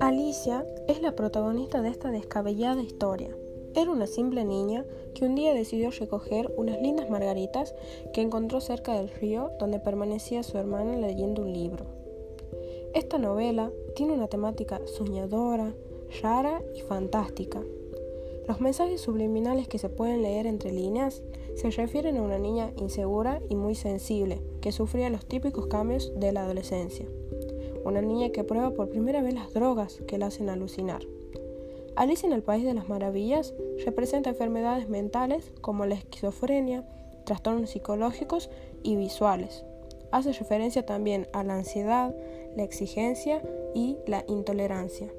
Alicia es la protagonista de esta descabellada historia. Era una simple niña que un día decidió recoger unas lindas margaritas que encontró cerca del río donde permanecía su hermana leyendo un libro. Esta novela tiene una temática soñadora, rara y fantástica. Los mensajes subliminales que se pueden leer entre líneas se refieren a una niña insegura y muy sensible que sufría los típicos cambios de la adolescencia. Una niña que prueba por primera vez las drogas que la hacen alucinar. Alice en el País de las Maravillas representa enfermedades mentales como la esquizofrenia, trastornos psicológicos y visuales. Hace referencia también a la ansiedad, la exigencia y la intolerancia.